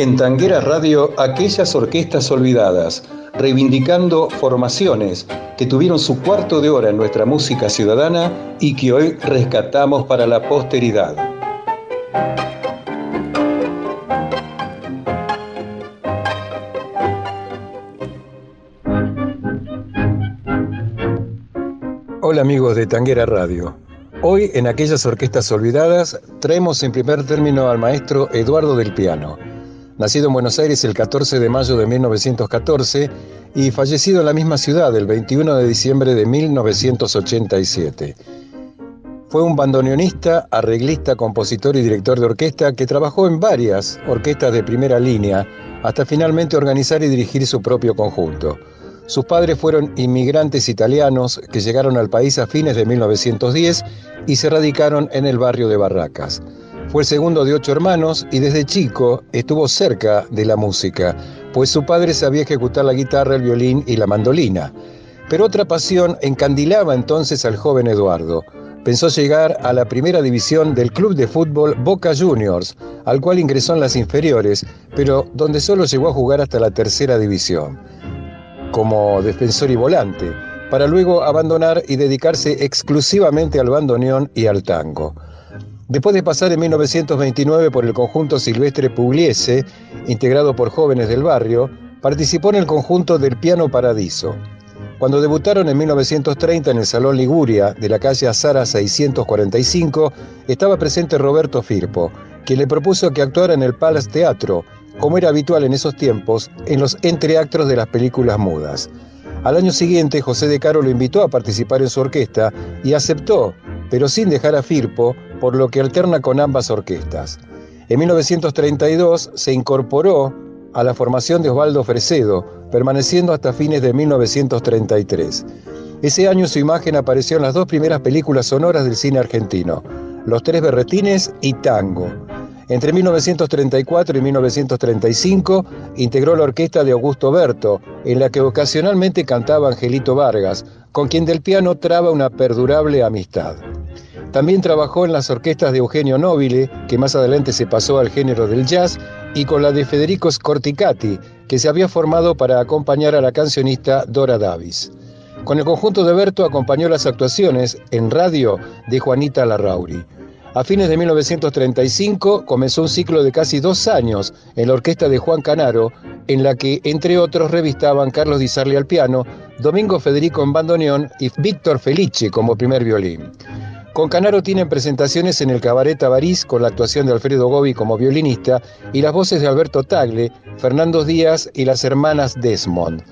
En Tanguera Radio, aquellas orquestas olvidadas, reivindicando formaciones que tuvieron su cuarto de hora en nuestra música ciudadana y que hoy rescatamos para la posteridad. Hola amigos de Tanguera Radio. Hoy en aquellas orquestas olvidadas traemos en primer término al maestro Eduardo del Piano nacido en Buenos Aires el 14 de mayo de 1914 y fallecido en la misma ciudad el 21 de diciembre de 1987. Fue un bandoneonista, arreglista, compositor y director de orquesta que trabajó en varias orquestas de primera línea hasta finalmente organizar y dirigir su propio conjunto. Sus padres fueron inmigrantes italianos que llegaron al país a fines de 1910 y se radicaron en el barrio de Barracas. Fue el segundo de ocho hermanos y desde chico estuvo cerca de la música, pues su padre sabía ejecutar la guitarra, el violín y la mandolina. Pero otra pasión encandilaba entonces al joven Eduardo. Pensó llegar a la primera división del club de fútbol Boca Juniors, al cual ingresó en las inferiores, pero donde solo llegó a jugar hasta la tercera división, como defensor y volante, para luego abandonar y dedicarse exclusivamente al bandoneón y al tango. Después de pasar en 1929 por el conjunto Silvestre Pugliese, integrado por jóvenes del barrio, participó en el conjunto del Piano Paradiso. Cuando debutaron en 1930 en el Salón Liguria de la calle Azara 645, estaba presente Roberto Firpo, quien le propuso que actuara en el Palace Teatro, como era habitual en esos tiempos, en los entreactos de las películas mudas. Al año siguiente, José de Caro lo invitó a participar en su orquesta y aceptó, pero sin dejar a Firpo, por lo que alterna con ambas orquestas. En 1932 se incorporó a la formación de Osvaldo Fresedo, permaneciendo hasta fines de 1933. Ese año su imagen apareció en las dos primeras películas sonoras del cine argentino, Los Tres Berretines y Tango. Entre 1934 y 1935 integró la orquesta de Augusto Berto, en la que ocasionalmente cantaba Angelito Vargas, con quien del piano traba una perdurable amistad. También trabajó en las orquestas de Eugenio Nobile, que más adelante se pasó al género del jazz, y con la de Federico Scorticati, que se había formado para acompañar a la cancionista Dora Davis. Con el conjunto de Berto acompañó las actuaciones en radio de Juanita Larrauri. A fines de 1935 comenzó un ciclo de casi dos años en la orquesta de Juan Canaro, en la que, entre otros, revistaban Carlos Di Sarli al piano, Domingo Federico en bandoneón y Víctor Felice como primer violín. Con Canaro tienen presentaciones en el Cabaret Tabarís con la actuación de Alfredo Gobi como violinista y las voces de Alberto Tagle, Fernando Díaz y las hermanas Desmond.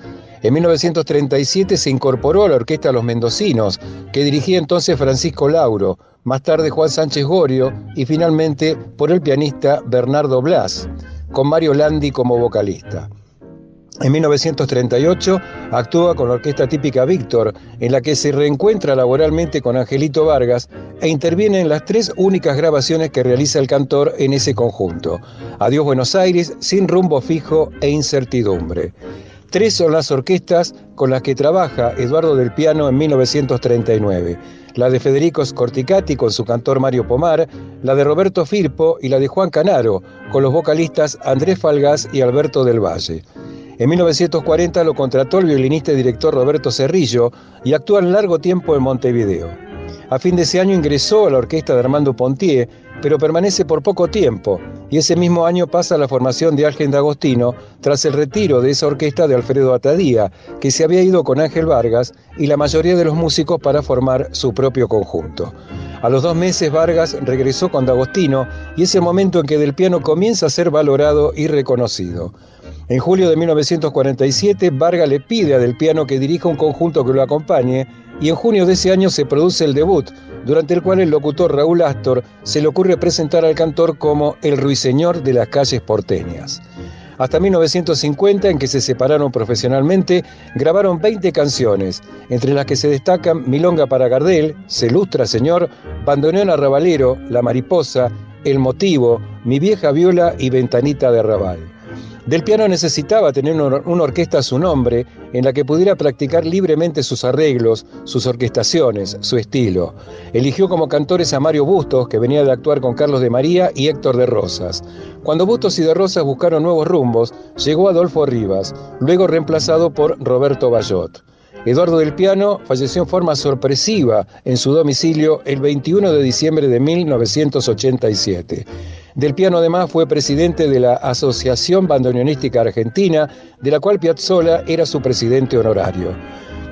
En 1937 se incorporó a la orquesta Los Mendocinos, que dirigía entonces Francisco Lauro, más tarde Juan Sánchez Gorio y finalmente por el pianista Bernardo Blas, con Mario Landi como vocalista. En 1938 actúa con la orquesta típica Víctor, en la que se reencuentra laboralmente con Angelito Vargas e interviene en las tres únicas grabaciones que realiza el cantor en ese conjunto. Adiós Buenos Aires, Sin rumbo fijo e incertidumbre. Tres son las orquestas con las que trabaja Eduardo del Piano en 1939. La de Federico Scorticati con su cantor Mario Pomar, la de Roberto Firpo y la de Juan Canaro con los vocalistas Andrés Falgás y Alberto del Valle. En 1940 lo contrató el violinista y director Roberto Cerrillo y actúa largo tiempo en Montevideo. A fin de ese año ingresó a la orquesta de Armando Pontier, pero permanece por poco tiempo, y ese mismo año pasa a la formación de Ángel D'Agostino tras el retiro de esa orquesta de Alfredo Atadía, que se había ido con Ángel Vargas y la mayoría de los músicos para formar su propio conjunto. A los dos meses Vargas regresó con D'Agostino y es el momento en que Del Piano comienza a ser valorado y reconocido. En julio de 1947, Vargas le pide a Del Piano que dirija un conjunto que lo acompañe y en junio de ese año se produce el debut, durante el cual el locutor Raúl Astor se le ocurre presentar al cantor como el ruiseñor de las calles porteñas. Hasta 1950, en que se separaron profesionalmente, grabaron 20 canciones, entre las que se destacan Milonga para Gardel, Se lustra Señor, Bandoneón Arrabalero, La Mariposa, El Motivo, Mi vieja viola y Ventanita de Arrabal. Del Piano necesitaba tener una orquesta a su nombre en la que pudiera practicar libremente sus arreglos, sus orquestaciones, su estilo. Eligió como cantores a Mario Bustos, que venía de actuar con Carlos de María, y Héctor de Rosas. Cuando Bustos y de Rosas buscaron nuevos rumbos, llegó Adolfo Rivas, luego reemplazado por Roberto Bayot. Eduardo del Piano falleció en forma sorpresiva en su domicilio el 21 de diciembre de 1987. Del Piano además fue presidente de la Asociación Bandoneonística Argentina, de la cual Piazzolla era su presidente honorario.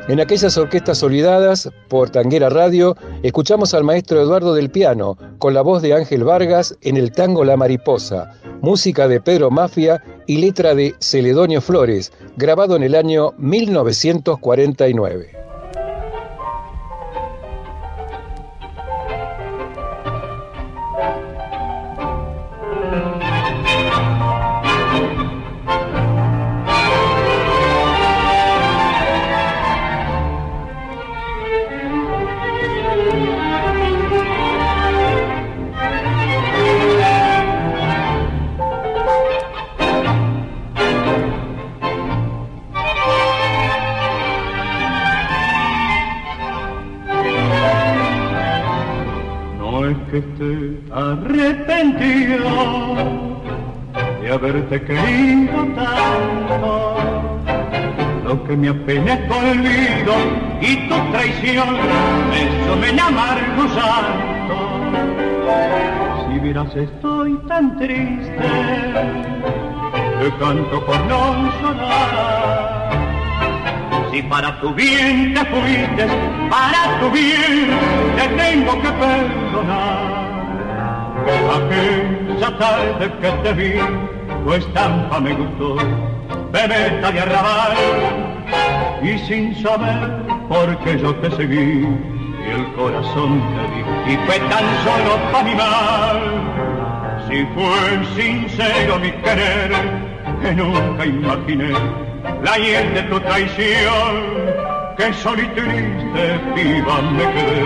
En aquellas orquestas olvidadas por Tanguera Radio, escuchamos al maestro Eduardo del Piano con la voz de Ángel Vargas en el tango La Mariposa, música de Pedro Mafia y letra de Celedonio Flores, grabado en el año 1949. Haberte querido tanto. Lo que me apena es tu olvido y tu traición, me amarguzando. Si vieras estoy tan triste, que canto por no sonar. Si para tu bien te fuiste, para tu bien te tengo que perdonar. Aquella tarde que te vi tu estampa me gustó, bebeta de arrabal, y sin saber por qué yo te seguí, y el corazón te di, y fue tan solo para mi mal. Si fue sincero mi querer, que nunca imaginé la hiel de tu traición, que solo y triste viva me quedé,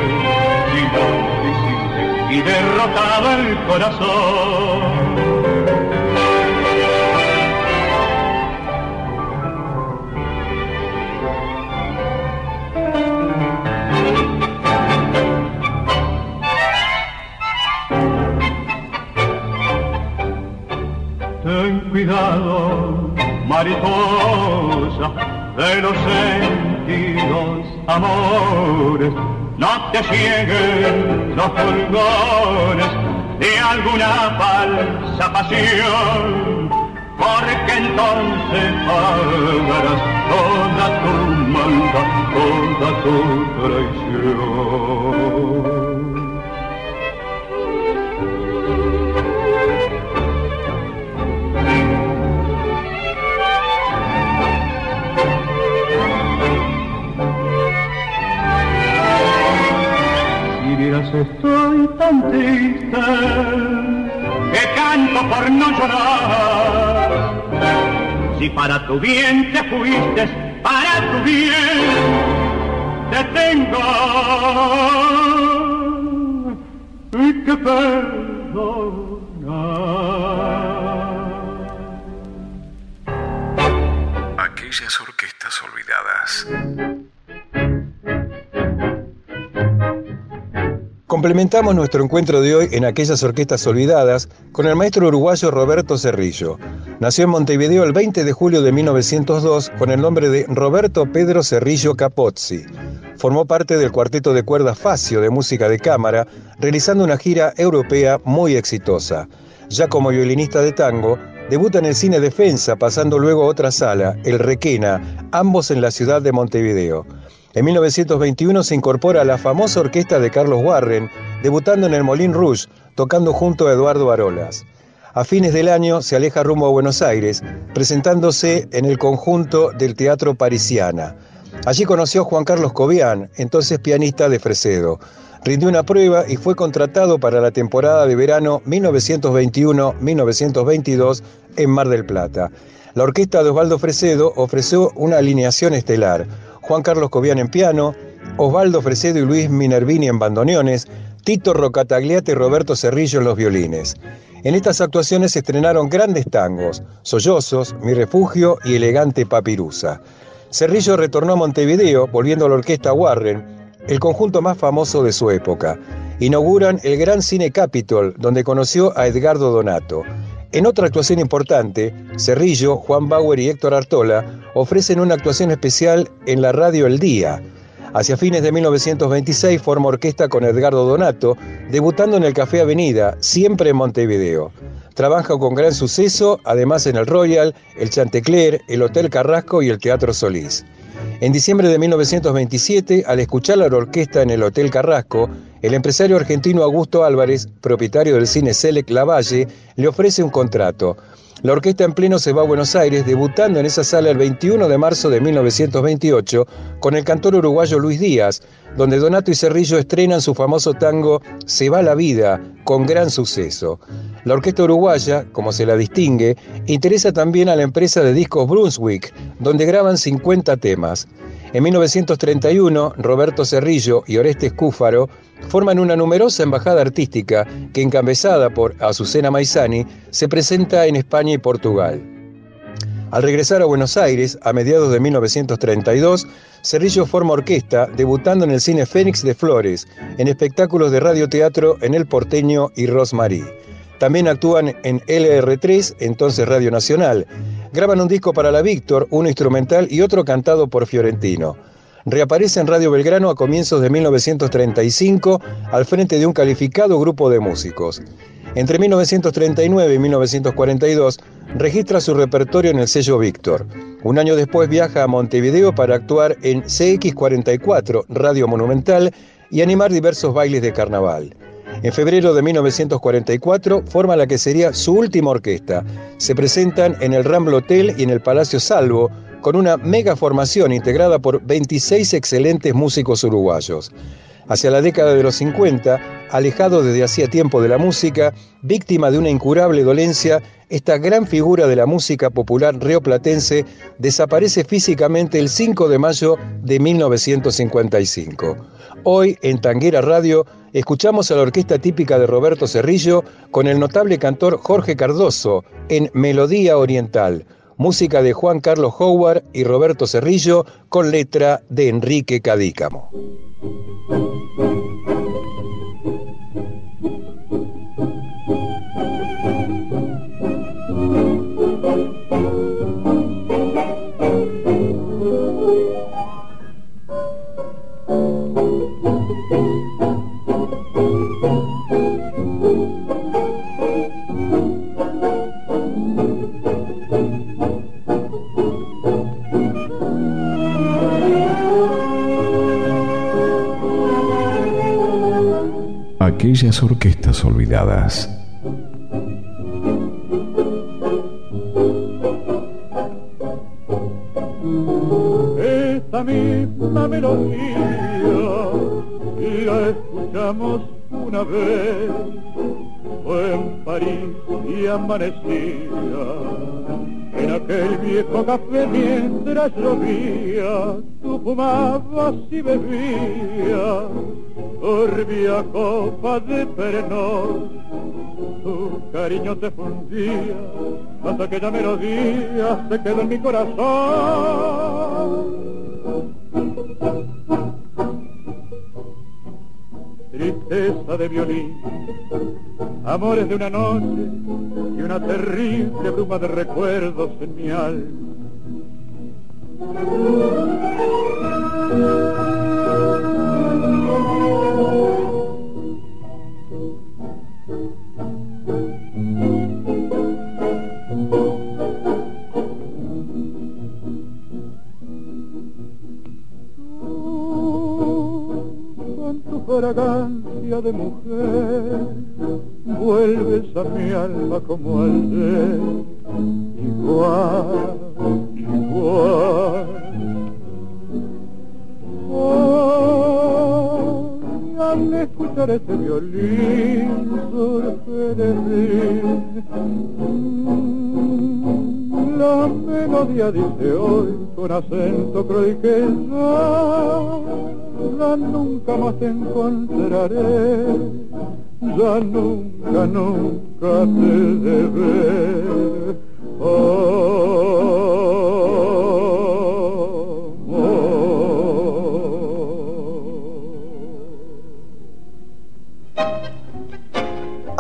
y derrotado el corazón. cuidado, mariposa de los sentidos, amores, no te cieguen los fulgores de alguna falsa pasión, porque entonces pagarás toda tu maldad, toda tu traición. Estoy tan triste que canto por no llorar. Si para tu bien te fuiste, para tu bien te tengo y que perdonar. Aquellas orquestas olvidadas. Complementamos nuestro encuentro de hoy en aquellas orquestas olvidadas con el maestro uruguayo Roberto Cerrillo. Nació en Montevideo el 20 de julio de 1902 con el nombre de Roberto Pedro Cerrillo Capozzi. Formó parte del cuarteto de cuerdas Facio de música de cámara, realizando una gira europea muy exitosa. Ya como violinista de tango, debuta en el cine Defensa, pasando luego a otra sala, el Requena, ambos en la ciudad de Montevideo. En 1921 se incorpora a la famosa orquesta de Carlos Warren, debutando en el Molin Rouge, tocando junto a Eduardo Arolas. A fines del año se aleja rumbo a Buenos Aires, presentándose en el conjunto del Teatro Parisiana. Allí conoció a Juan Carlos Cobian, entonces pianista de Fresedo. Rindió una prueba y fue contratado para la temporada de verano 1921-1922 en Mar del Plata. La orquesta de Osvaldo Fresedo ofreció una alineación estelar Juan Carlos Cobian en piano, Osvaldo Fresedo y Luis Minervini en bandoneones, Tito Rocatagliate y Roberto Cerrillo en los violines. En estas actuaciones se estrenaron grandes tangos, Sollozos, Mi Refugio y Elegante Papirusa. Cerrillo retornó a Montevideo, volviendo a la orquesta Warren, el conjunto más famoso de su época. Inauguran el Gran Cine Capitol, donde conoció a Edgardo Donato. En otra actuación importante, Cerrillo, Juan Bauer y Héctor Artola ofrecen una actuación especial en la radio El Día. Hacia fines de 1926 forma orquesta con Edgardo Donato, debutando en el Café Avenida, siempre en Montevideo. Trabaja con gran suceso, además en el Royal, el Chantecler, el Hotel Carrasco y el Teatro Solís. En diciembre de 1927, al escuchar la orquesta en el Hotel Carrasco, el empresario argentino Augusto Álvarez, propietario del cine Selec Lavalle, le ofrece un contrato. La orquesta en pleno se va a Buenos Aires, debutando en esa sala el 21 de marzo de 1928 con el cantor uruguayo Luis Díaz, donde Donato y Cerrillo estrenan su famoso tango Se va la vida, con gran suceso. La orquesta uruguaya, como se la distingue, interesa también a la empresa de discos Brunswick, donde graban 50 temas. En 1931, Roberto Cerrillo y Orestes Cúfaro forman una numerosa embajada artística que, encabezada por Azucena Maizani, se presenta en España y Portugal. Al regresar a Buenos Aires, a mediados de 1932, Cerrillo forma orquesta, debutando en el cine Fénix de Flores, en espectáculos de radioteatro en El Porteño y Rosmarí. También actúan en LR3, entonces Radio Nacional, Graban un disco para la Víctor, uno instrumental y otro cantado por Fiorentino. Reaparece en Radio Belgrano a comienzos de 1935 al frente de un calificado grupo de músicos. Entre 1939 y 1942 registra su repertorio en el sello Víctor. Un año después viaja a Montevideo para actuar en CX44, Radio Monumental, y animar diversos bailes de carnaval. En febrero de 1944 forma la que sería su última orquesta. Se presentan en el Ramblo Hotel y en el Palacio Salvo con una mega formación integrada por 26 excelentes músicos uruguayos. Hacia la década de los 50, alejado desde hacía tiempo de la música, víctima de una incurable dolencia, esta gran figura de la música popular rioplatense desaparece físicamente el 5 de mayo de 1955. Hoy, en Tanguera Radio, escuchamos a la orquesta típica de Roberto Cerrillo con el notable cantor Jorge Cardoso en Melodía Oriental, música de Juan Carlos Howard y Roberto Cerrillo con letra de Enrique Cadícamo. Orquestas olvidadas. Esta misma melodía la escuchamos una vez, fue en París y amanecía. En aquel viejo café mientras llovía, tú fumabas y bebías turbia copa de perenor, tu cariño te fundía, hasta que la melodía se quedó en mi corazón. Tristeza de violín, amores de una noche y una terrible bruma de recuerdos en mi alma. Al escuchar este violín surge la melodía dice hoy con acento cruel que nunca más te encontraré ya nunca, nunca te de ver.